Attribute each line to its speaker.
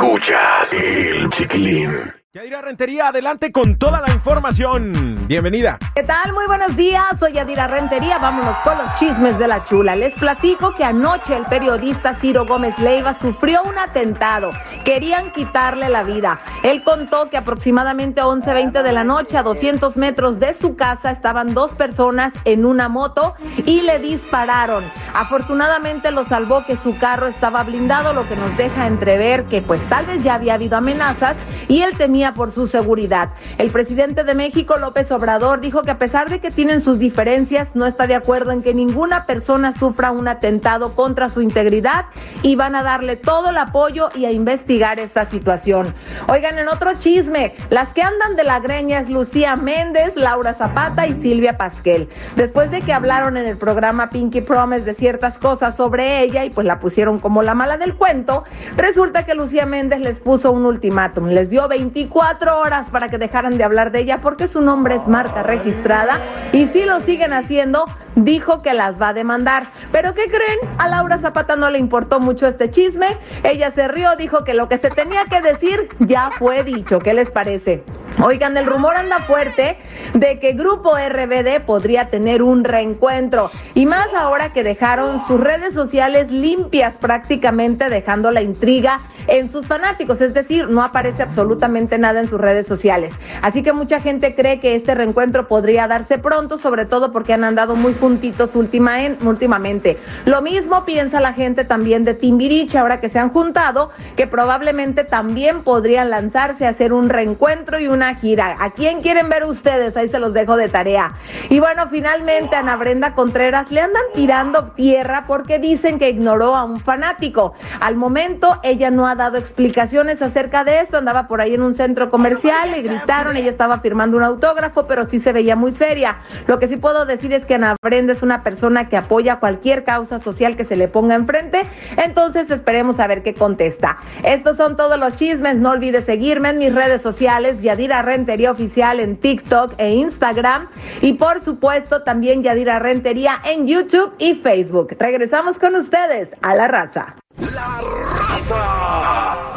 Speaker 1: Escuchas el chiquilín.
Speaker 2: Yadira Rentería, adelante con toda la información. Bienvenida.
Speaker 3: ¿Qué tal? Muy buenos días. Soy Yadira Rentería. Vámonos con los chismes de la chula. Les platico que anoche el periodista Ciro Gómez Leiva sufrió un atentado. Querían quitarle la vida. Él contó que aproximadamente a 11.20 de la noche, a 200 metros de su casa, estaban dos personas en una moto y le dispararon. Afortunadamente lo salvó que su carro estaba blindado, lo que nos deja entrever que pues tal vez ya había habido amenazas y él temía por su seguridad. El presidente de México, López Obrador, dijo que a pesar de que tienen sus diferencias, no está de acuerdo en que ninguna persona sufra un atentado contra su integridad y van a darle todo el apoyo y a investigar esta situación. Oigan, en otro chisme, las que andan de la greña es Lucía Méndez, Laura Zapata y Silvia Pasquel. Después de que hablaron en el programa Pinky Promise de ciertas cosas sobre ella y pues la pusieron como la mala del cuento, resulta que Lucía Méndez les puso un ultimátum, les dio 24 cuatro horas para que dejaran de hablar de ella porque su nombre es marca registrada y si lo siguen haciendo, dijo que las va a demandar. Pero ¿qué creen? A Laura Zapata no le importó mucho este chisme. Ella se rió, dijo que lo que se tenía que decir ya fue dicho. ¿Qué les parece? Oigan, el rumor anda fuerte de que Grupo RBD podría tener un reencuentro. Y más ahora que dejaron sus redes sociales limpias prácticamente, dejando la intriga en sus fanáticos. Es decir, no aparece absolutamente nada en sus redes sociales. Así que mucha gente cree que este reencuentro podría darse pronto, sobre todo porque han andado muy juntitos última en, últimamente. Lo mismo piensa la gente también de Timbiriche, ahora que se han juntado, que probablemente también podrían lanzarse a hacer un reencuentro y una gira. ¿A quién quieren ver ustedes? Ahí se los dejo de tarea. Y bueno, finalmente Ana Brenda Contreras le andan tirando tierra porque dicen que ignoró a un fanático. Al momento ella no ha dado explicaciones acerca de esto, andaba por ahí en un centro comercial, le gritaron, ella estaba firmando un autógrafo, pero sí se veía muy seria. Lo que sí puedo decir es que Ana Brenda es una persona que apoya cualquier causa social que se le ponga enfrente, entonces esperemos a ver qué contesta. Estos son todos los chismes, no olvides seguirme en mis redes sociales, Yadira Rentería Oficial en TikTok e Instagram y por supuesto también Yadira Rentería en YouTube y Facebook. Regresamos con ustedes a la raza.
Speaker 1: La raza